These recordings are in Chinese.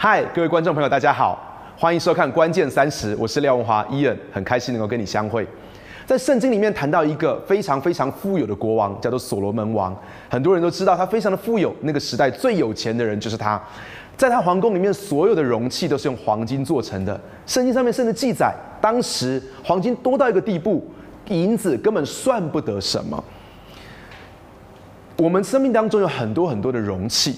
嗨，各位观众朋友，大家好，欢迎收看《关键三十》，我是廖文华伊恩，很开心能够跟你相会。在圣经里面谈到一个非常非常富有的国王，叫做所罗门王，很多人都知道他非常的富有，那个时代最有钱的人就是他。在他皇宫里面，所有的容器都是用黄金做成的。圣经上面甚至记载，当时黄金多到一个地步，银子根本算不得什么。我们生命当中有很多很多的容器，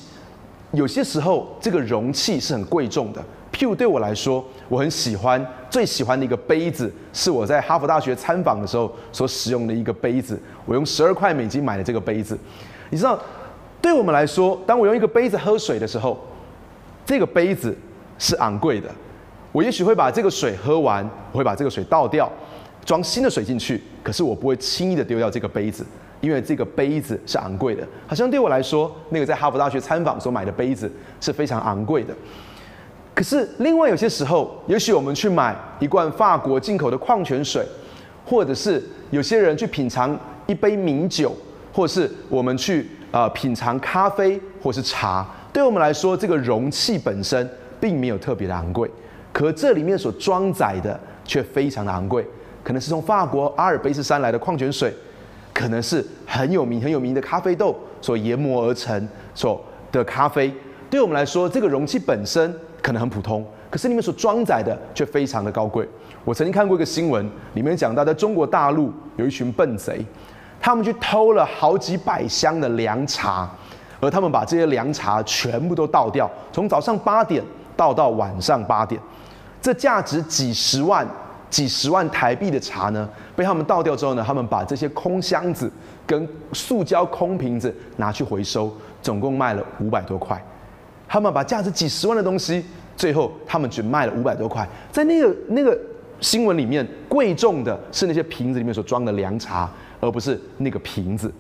有些时候这个容器是很贵重的。譬如对我来说，我很喜欢最喜欢的一个杯子，是我在哈佛大学参访的时候所使用的一个杯子。我用十二块美金买的这个杯子，你知道，对我们来说，当我用一个杯子喝水的时候。这个杯子是昂贵的，我也许会把这个水喝完，我会把这个水倒掉，装新的水进去。可是我不会轻易的丢掉这个杯子，因为这个杯子是昂贵的。好像对我来说，那个在哈佛大学参访所买的杯子是非常昂贵的。可是另外有些时候，也许我们去买一罐法国进口的矿泉水，或者是有些人去品尝一杯名酒，或是我们去呃品尝咖啡或是茶。对我们来说，这个容器本身并没有特别的昂贵，可这里面所装载的却非常的昂贵。可能是从法国阿尔卑斯山来的矿泉水，可能是很有名很有名的咖啡豆所研磨而成所的咖啡。对我们来说，这个容器本身可能很普通，可是里面所装载的却非常的高贵。我曾经看过一个新闻，里面讲到在中国大陆有一群笨贼，他们去偷了好几百箱的凉茶。而他们把这些凉茶全部都倒掉，从早上八点倒到晚上八点，这价值几十万、几十万台币的茶呢，被他们倒掉之后呢，他们把这些空箱子跟塑胶空瓶子拿去回收，总共卖了五百多块。他们把价值几十万的东西，最后他们只卖了五百多块。在那个那个新闻里面，贵重的是那些瓶子里面所装的凉茶，而不是那个瓶子。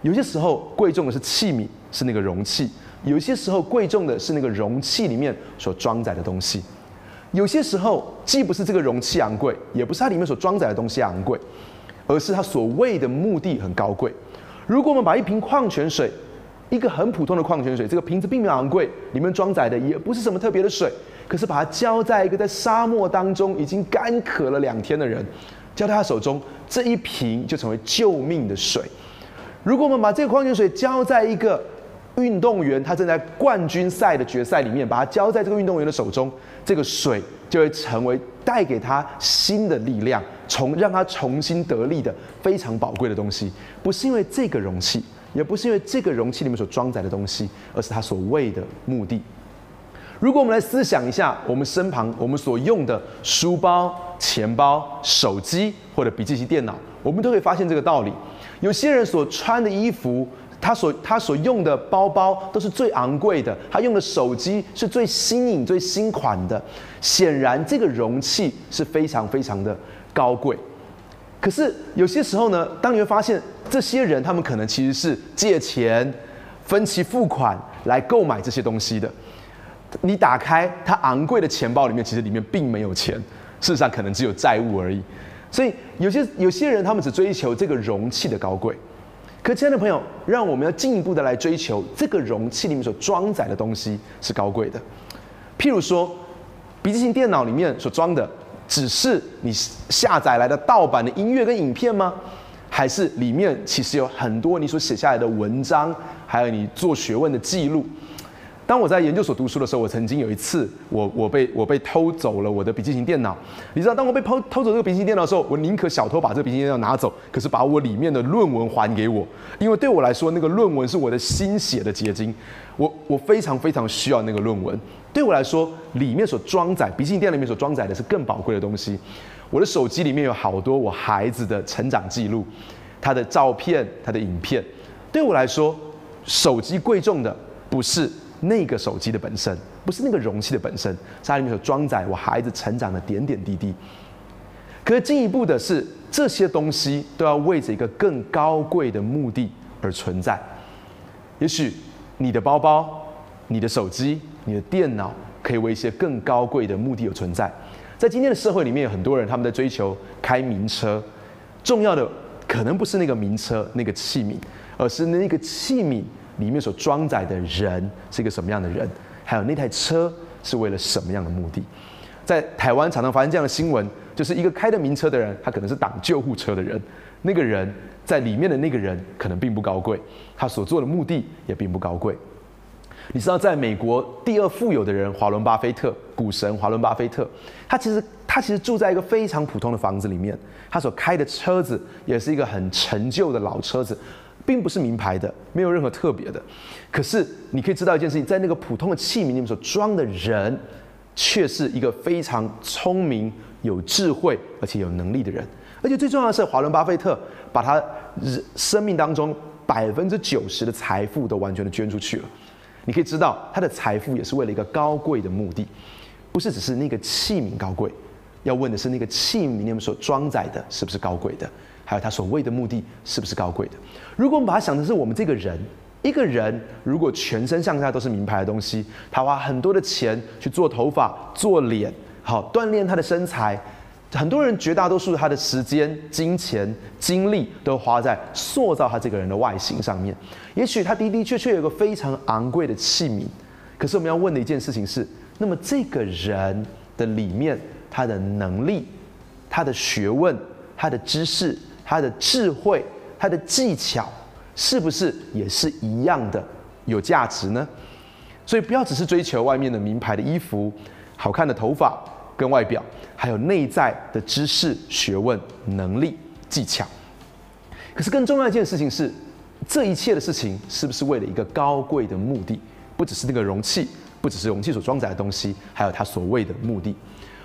有些时候贵重的是器皿，是那个容器；有些时候贵重的是那个容器里面所装载的东西。有些时候既不是这个容器昂贵，也不是它里面所装载的东西昂贵，而是它所谓的目的很高贵。如果我们把一瓶矿泉水，一个很普通的矿泉水，这个瓶子并没有昂贵，里面装载的也不是什么特别的水，可是把它交在一个在沙漠当中已经干渴了两天的人，交在他手中，这一瓶就成为救命的水。如果我们把这个矿泉水浇在一个运动员他正在冠军赛的决赛里面，把它交在这个运动员的手中，这个水就会成为带给他新的力量，从让他重新得力的非常宝贵的东西。不是因为这个容器，也不是因为这个容器里面所装载的东西，而是他所谓的目的。如果我们来思想一下，我们身旁我们所用的书包、钱包、手机或者笔记型电脑，我们都会发现这个道理。有些人所穿的衣服，他所他所用的包包都是最昂贵的，他用的手机是最新颖、最新款的。显然，这个容器是非常非常的高贵。可是有些时候呢，当你会发现，这些人他们可能其实是借钱、分期付款来购买这些东西的。你打开他昂贵的钱包里面，其实里面并没有钱，事实上可能只有债务而已。所以有些有些人，他们只追求这个容器的高贵。可亲爱的朋友，让我们要进一步的来追求这个容器里面所装载的东西是高贵的。譬如说，笔记型电脑里面所装的，只是你下载来的盗版的音乐跟影片吗？还是里面其实有很多你所写下来的文章，还有你做学问的记录？当我在研究所读书的时候，我曾经有一次，我我被我被偷走了我的笔记型电脑。你知道，当我被偷偷走这个笔记型电脑的时候，我宁可小偷把这个笔记型电脑拿走，可是把我里面的论文还给我，因为对我来说，那个论文是我的心血的结晶，我我非常非常需要那个论文。对我来说，里面所装载笔记型电脑里面所装载的是更宝贵的东西。我的手机里面有好多我孩子的成长记录，他的照片，他的影片。对我来说，手机贵重的不是。那个手机的本身不是那个容器的本身，它里面所装载我孩子成长的点点滴滴。可是进一步的是，这些东西都要为着一个更高贵的目的而存在。也许你的包包、你的手机、你的电脑，可以为一些更高贵的目的而存在。在今天的社会里面，有很多人他们在追求开名车，重要的可能不是那个名车、那个器皿，而是那个器皿。里面所装载的人是一个什么样的人？还有那台车是为了什么样的目的？在台湾常常发生这样的新闻，就是一个开的名车的人，他可能是挡救护车的人，那个人在里面的那个人可能并不高贵，他所做的目的也并不高贵。你知道，在美国第二富有的人华伦巴菲特，股神华伦巴菲特，他其实他其实住在一个非常普通的房子里面，他所开的车子也是一个很陈旧的老车子，并不是名牌的，没有任何特别的。可是你可以知道一件事情，在那个普通的器皿里面所装的人，却是一个非常聪明、有智慧而且有能力的人。而且最重要的是，华伦巴菲特把他生命当中百分之九十的财富都完全的捐出去了。你可以知道，他的财富也是为了一个高贵的目的，不是只是那个器皿高贵，要问的是那个器皿里面所装载的是不是高贵的，还有他所谓的目的是不是高贵的。如果我们把它想的是我们这个人，一个人如果全身上下都是名牌的东西，他花很多的钱去做头发、做脸，好锻炼他的身材。很多人绝大多数他的时间、金钱、精力都花在塑造他这个人的外形上面。也许他的的确确有个非常昂贵的器皿，可是我们要问的一件事情是：那么这个人的里面，他的能力、他的学问、他的知识、他的智慧、他的技巧，是不是也是一样的有价值呢？所以不要只是追求外面的名牌的衣服、好看的头发跟外表。还有内在的知识、学问、能力、技巧。可是更重要一件事情是，这一切的事情是不是为了一个高贵的目的？不只是那个容器，不只是容器所装载的东西，还有他所谓的目的。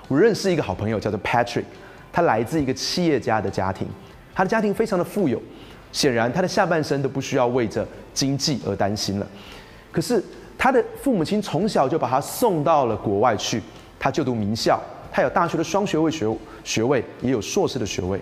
我认识一个好朋友叫做 Patrick，他来自一个企业家的家庭，他的家庭非常的富有，显然他的下半生都不需要为着经济而担心了。可是他的父母亲从小就把他送到了国外去，他就读名校。他有大学的双学位学学位，也有硕士的学位，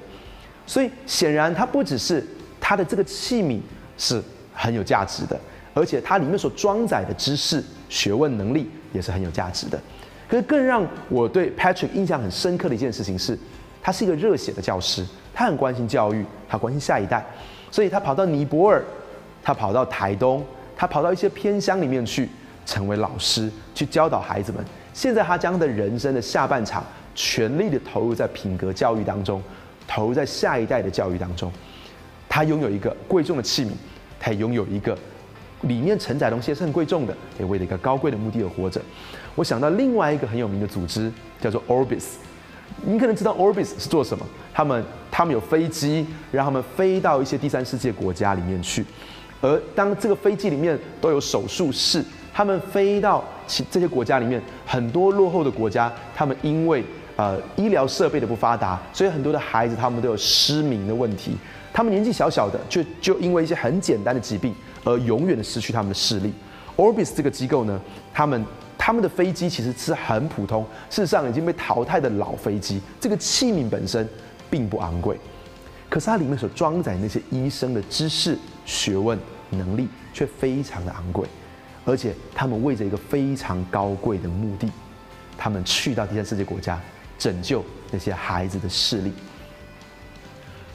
所以显然他不只是他的这个器皿是很有价值的，而且它里面所装载的知识、学问、能力也是很有价值的。可是更让我对 Patrick 印象很深刻的一件事情是，他是一个热血的教师，他很关心教育，他关心下一代，所以他跑到尼泊尔，他跑到台东，他跑到一些偏乡里面去，成为老师，去教导孩子们。现在他将他的人生的下半场全力的投入在品格教育当中，投入在下一代的教育当中。他拥有一个贵重的器皿，他拥有一个里面承载东西是很贵重的，也为了一个高贵的目的而活着。我想到另外一个很有名的组织叫做 Orbis，你可能知道 Orbis 是做什么？他们他们有飞机，让他们飞到一些第三世界国家里面去，而当这个飞机里面都有手术室。他们飞到其这些国家里面，很多落后的国家，他们因为呃医疗设备的不发达，所以很多的孩子他们都有失明的问题。他们年纪小小的，就就因为一些很简单的疾病而永远的失去他们的视力。Orbis 这个机构呢，他们他们的飞机其实是很普通，事实上已经被淘汰的老飞机。这个器皿本身并不昂贵，可是它里面所装载那些医生的知识、学问、能力却非常的昂贵。而且他们为着一个非常高贵的目的，他们去到第三世界国家，拯救那些孩子的视力。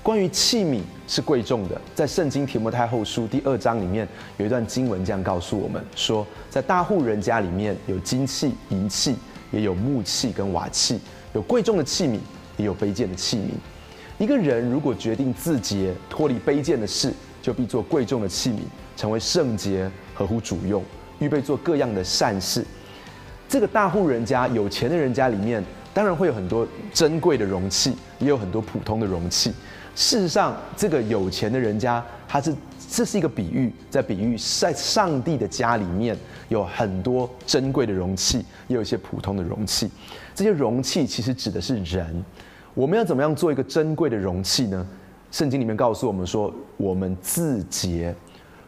关于器皿是贵重的，在圣经提摩太后书第二章里面有一段经文这样告诉我们说，在大户人家里面有金器、银器，也有木器跟瓦器，有贵重的器皿，也有卑贱的器皿。一个人如果决定自洁，脱离卑贱的事，就必做贵重的器皿，成为圣洁，合乎主用。预备做各样的善事，这个大户人家、有钱的人家里面，当然会有很多珍贵的容器，也有很多普通的容器。事实上，这个有钱的人家，他是这是一个比喻，在比喻在上帝的家里面有很多珍贵的容器，也有一些普通的容器。这些容器其实指的是人。我们要怎么样做一个珍贵的容器呢？圣经里面告诉我们说，我们自洁。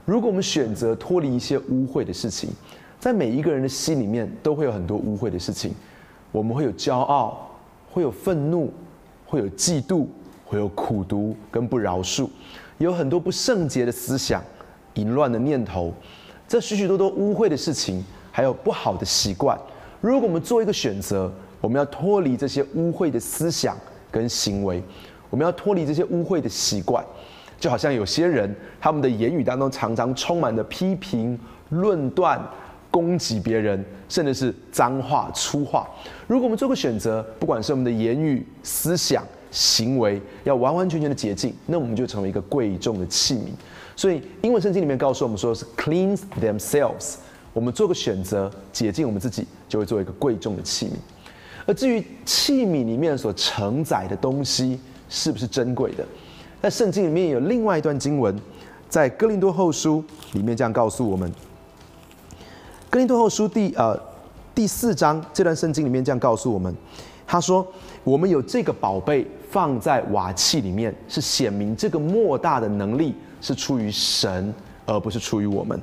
如果我们选择脱离一些污秽的事情，在每一个人的心里面都会有很多污秽的事情。我们会有骄傲，会有愤怒，会有嫉妒，会有苦读跟不饶恕，有很多不圣洁的思想、淫乱的念头，这许许多多污秽的事情，还有不好的习惯。如果我们做一个选择，我们要脱离这些污秽的思想跟行为，我们要脱离这些污秽的习惯。就好像有些人，他们的言语当中常常充满着批评、论断、攻击别人，甚至是脏话粗话。如果我们做个选择，不管是我们的言语、思想、行为，要完完全全的洁净，那我们就成为一个贵重的器皿。所以英文圣经里面告诉我们说，是 cleanse themselves。我们做个选择，洁净我们自己，就会做一个贵重的器皿。而至于器皿里面所承载的东西是不是珍贵的，在圣经里面有另外一段经文，在哥林多后书里面这样告诉我们。哥林多后书第呃第四章这段圣经里面这样告诉我们，他说：“我们有这个宝贝放在瓦器里面，是显明这个莫大的能力是出于神，而不是出于我们。”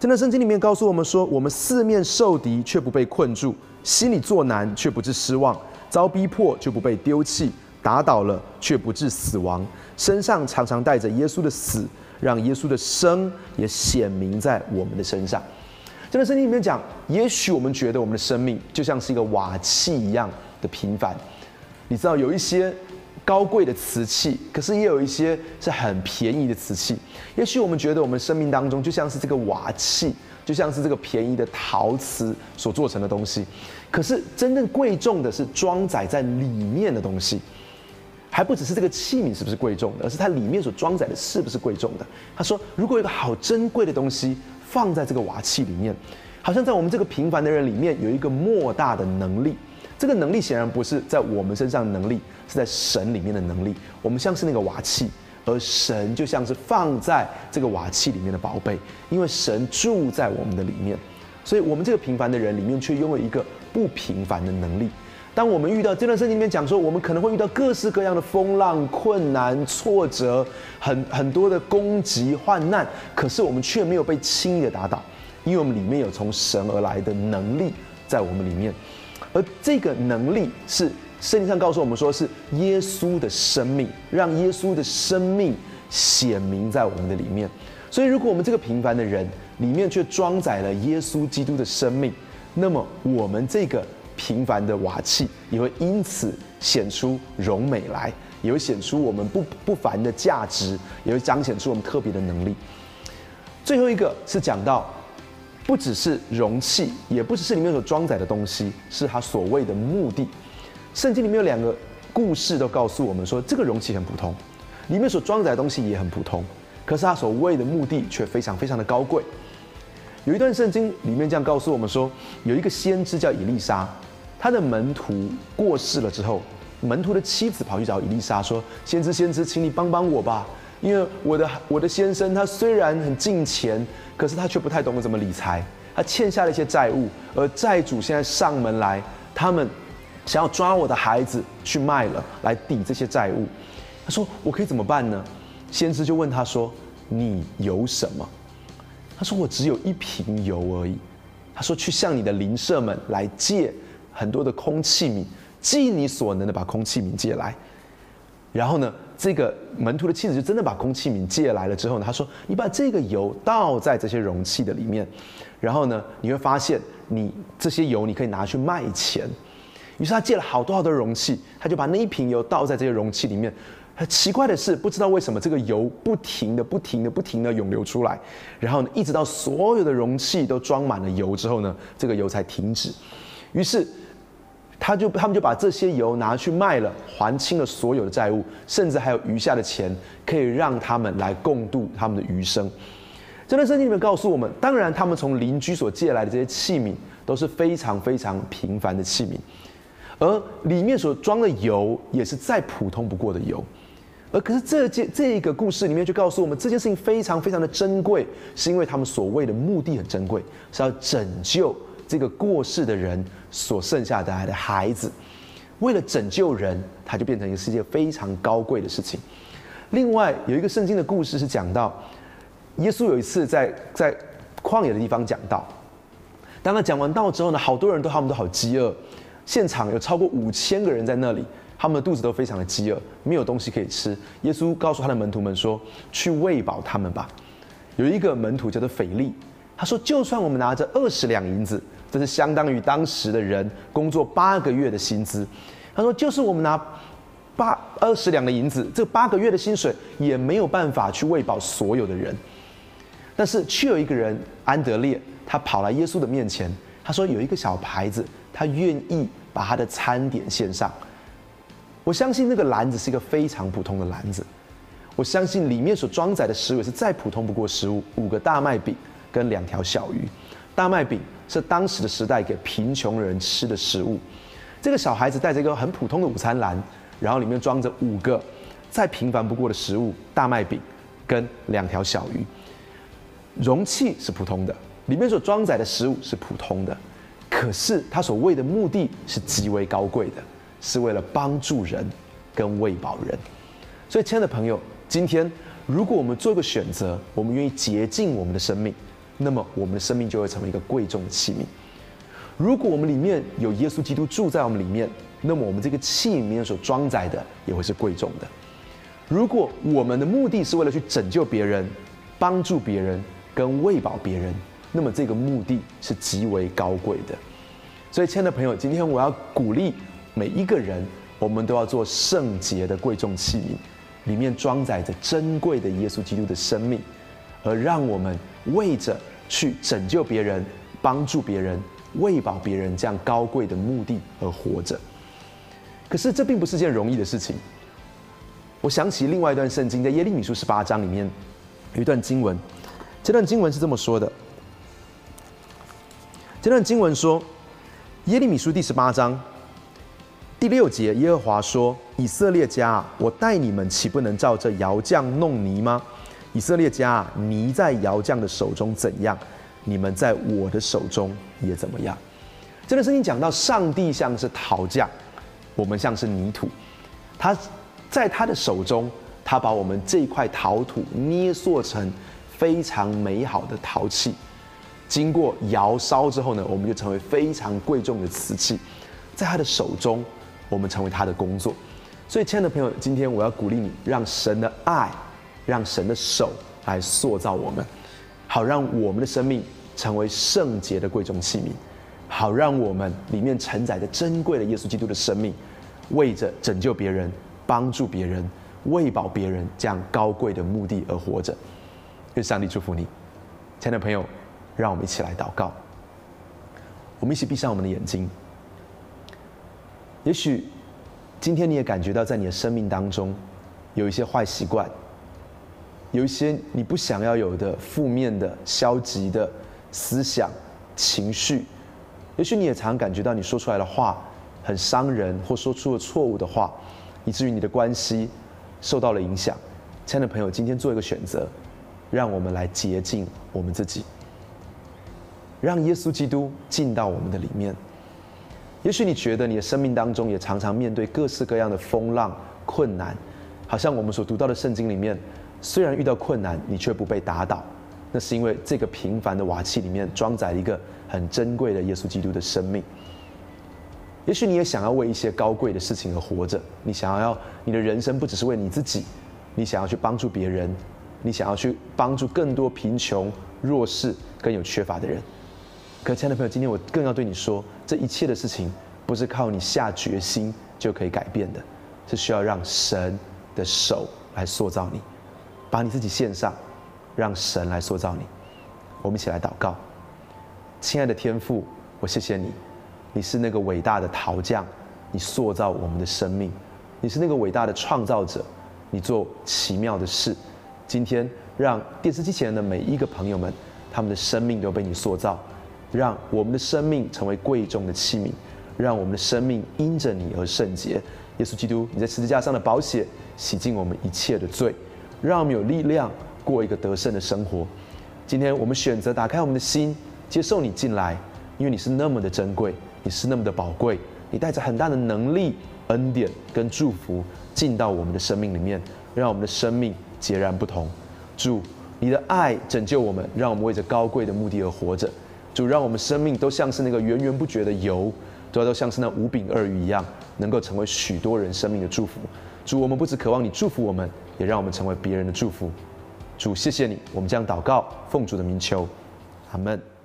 这段圣经里面告诉我们说：“我们四面受敌却不被困住，心里作难却不致失望，遭逼迫却不被丢弃，打倒了却不致死亡，身上常常带着耶稣的死，让耶稣的生也显明在我们的身上。”这段圣经里面讲，也许我们觉得我们的生命就像是一个瓦器一样的平凡。你知道，有一些高贵的瓷器，可是也有一些是很便宜的瓷器。也许我们觉得我们生命当中就像是这个瓦器，就像是这个便宜的陶瓷所做成的东西。可是真正贵重的是装载在里面的东西，还不只是这个器皿是不是贵重的，而是它里面所装载的是不是贵重的。他说，如果有个好珍贵的东西。放在这个瓦器里面，好像在我们这个平凡的人里面有一个莫大的能力。这个能力显然不是在我们身上的能力，是在神里面的能力。我们像是那个瓦器，而神就像是放在这个瓦器里面的宝贝，因为神住在我们的里面，所以我们这个平凡的人里面却拥有一个不平凡的能力。当我们遇到这段圣经里面讲说，我们可能会遇到各式各样的风浪、困难、挫折，很很多的攻击、患难，可是我们却没有被轻易的打倒，因为我们里面有从神而来的能力在我们里面，而这个能力是圣经上告诉我们说，是耶稣的生命，让耶稣的生命显明在我们的里面。所以，如果我们这个平凡的人里面却装载了耶稣基督的生命，那么我们这个。平凡的瓦器也会因此显出荣美来，也会显出我们不不凡的价值，也会彰显出我们特别的能力。最后一个是讲到，不只是容器，也不只是里面所装载的东西，是他所谓的目的。圣经里面有两个故事都告诉我们说，这个容器很普通，里面所装载的东西也很普通，可是他所谓的目的却非常非常的高贵。有一段圣经里面这样告诉我们说，有一个先知叫以利沙。他的门徒过世了之后，门徒的妻子跑去找伊丽莎说：“先知，先知，请你帮帮我吧，因为我的我的先生他虽然很敬钱，可是他却不太懂得怎么理财，他欠下了一些债务，而债主现在上门来，他们想要抓我的孩子去卖了，来抵这些债务。”他说：“我可以怎么办呢？”先知就问他说：“你有什么？”他说：“我只有一瓶油而已。”他说：“去向你的邻舍们来借。”很多的空器皿，尽你所能的把空器皿借来。然后呢，这个门徒的妻子就真的把空器皿借来了。之后呢，他说：“你把这个油倒在这些容器的里面，然后呢，你会发现，你这些油你可以拿去卖钱。”于是他借了好多好多容器，他就把那一瓶油倒在这些容器里面。很奇怪的是，不知道为什么这个油不停的、不停的、不停的涌流出来。然后呢，一直到所有的容器都装满了油之后呢，这个油才停止。于是。他就他们就把这些油拿去卖了，还清了所有的债务，甚至还有余下的钱可以让他们来共度他们的余生。这段圣经里面告诉我们，当然他们从邻居所借来的这些器皿都是非常非常平凡的器皿，而里面所装的油也是再普通不过的油。而可是这件这一个故事里面就告诉我们，这件事情非常非常的珍贵，是因为他们所谓的目的很珍贵，是要拯救。这个过世的人所剩下的的孩子，为了拯救人，他就变成一个世界非常高贵的事情。另外有一个圣经的故事是讲到，耶稣有一次在在旷野的地方讲道，当他讲完道之后呢，好多人都他们都好饥饿，现场有超过五千个人在那里，他们的肚子都非常的饥饿，没有东西可以吃。耶稣告诉他的门徒们说：“去喂饱他们吧。”有一个门徒叫做腓力，他说：“就算我们拿着二十两银子。”这是相当于当时的人工作八个月的薪资。他说：“就是我们拿八二十两的银子，这八个月的薪水也没有办法去喂饱所有的人。但是却有一个人安德烈，他跑来耶稣的面前，他说有一个小孩子，他愿意把他的餐点献上。我相信那个篮子是一个非常普通的篮子，我相信里面所装载的食物是再普通不过食物，五个大麦饼跟两条小鱼。大麦饼是当时的时代给贫穷人吃的食物。这个小孩子带着一个很普通的午餐篮，然后里面装着五个再平凡不过的食物：大麦饼跟两条小鱼。容器是普通的，里面所装载的食物是普通的，可是他所为的目的是极为高贵的，是为了帮助人跟喂饱人。所以，亲爱的朋友，今天如果我们做一个选择，我们愿意洁净我们的生命，那么我们的生命就会成为一个贵重的器皿。如果我们里面有耶稣基督住在我们里面，那么我们这个器皿里面所装载的也会是贵重的。如果我们的目的是为了去拯救别人、帮助别人。跟喂饱别人，那么这个目的是极为高贵的。所以，亲爱的朋友，今天我要鼓励每一个人，我们都要做圣洁的贵重器皿，里面装载着珍贵的耶稣基督的生命，而让我们为着去拯救别人、帮助别人、喂饱别人这样高贵的目的而活着。可是，这并不是件容易的事情。我想起另外一段圣经，在耶利米书十八章里面有一段经文。这段经文是这么说的。这段经文说，《耶利米书》第十八章第六节，耶和华说：“以色列家，我待你们岂不能照这窑匠弄泥吗？以色列家，泥在窑匠的手中怎样，你们在我的手中也怎么样。”这段圣经讲到，上帝像是陶匠，我们像是泥土，他在他的手中，他把我们这块陶土捏塑成。非常美好的陶器，经过窑烧之后呢，我们就成为非常贵重的瓷器，在他的手中，我们成为他的工作。所以，亲爱的朋友，今天我要鼓励你，让神的爱，让神的手来塑造我们，好让我们的生命成为圣洁的贵重器皿，好让我们里面承载着珍贵的耶稣基督的生命，为着拯救别人、帮助别人、喂饱别人这样高贵的目的而活着。愿上帝祝福你，亲爱的朋友，让我们一起来祷告。我们一起闭上我们的眼睛。也许今天你也感觉到，在你的生命当中有一些坏习惯，有一些你不想要有的负面的、消极的思想、情绪。也许你也常感觉到，你说出来的话很伤人，或说出了错误的话，以至于你的关系受到了影响。亲爱的朋友，今天做一个选择。让我们来洁净我们自己，让耶稣基督进到我们的里面。也许你觉得你的生命当中也常常面对各式各样的风浪困难，好像我们所读到的圣经里面，虽然遇到困难，你却不被打倒，那是因为这个平凡的瓦器里面装载一个很珍贵的耶稣基督的生命。也许你也想要为一些高贵的事情而活着，你想要你的人生不只是为你自己，你想要去帮助别人。你想要去帮助更多贫穷、弱势、更有缺乏的人，可亲爱的朋友，今天我更要对你说，这一切的事情不是靠你下决心就可以改变的，是需要让神的手来塑造你，把你自己献上，让神来塑造你。我们一起来祷告，亲爱的天父，我谢谢你，你是那个伟大的陶匠，你塑造我们的生命，你是那个伟大的创造者，你做奇妙的事。今天，让电视机前的每一个朋友们，他们的生命都被你塑造，让我们的生命成为贵重的器皿，让我们的生命因着你而圣洁。耶稣基督，你在十字架上的宝血洗净我们一切的罪，让我们有力量过一个得胜的生活。今天我们选择打开我们的心，接受你进来，因为你是那么的珍贵，你是那么的宝贵，你带着很大的能力、恩典跟祝福进到我们的生命里面，让我们的生命。截然不同，主，你的爱拯救我们，让我们为着高贵的目的而活着。主，让我们生命都像是那个源源不绝的油，都都像是那五饼二鱼一样，能够成为许多人生命的祝福。主，我们不只渴望你祝福我们，也让我们成为别人的祝福。主，谢谢你，我们将祷告，奉主的名求，阿门。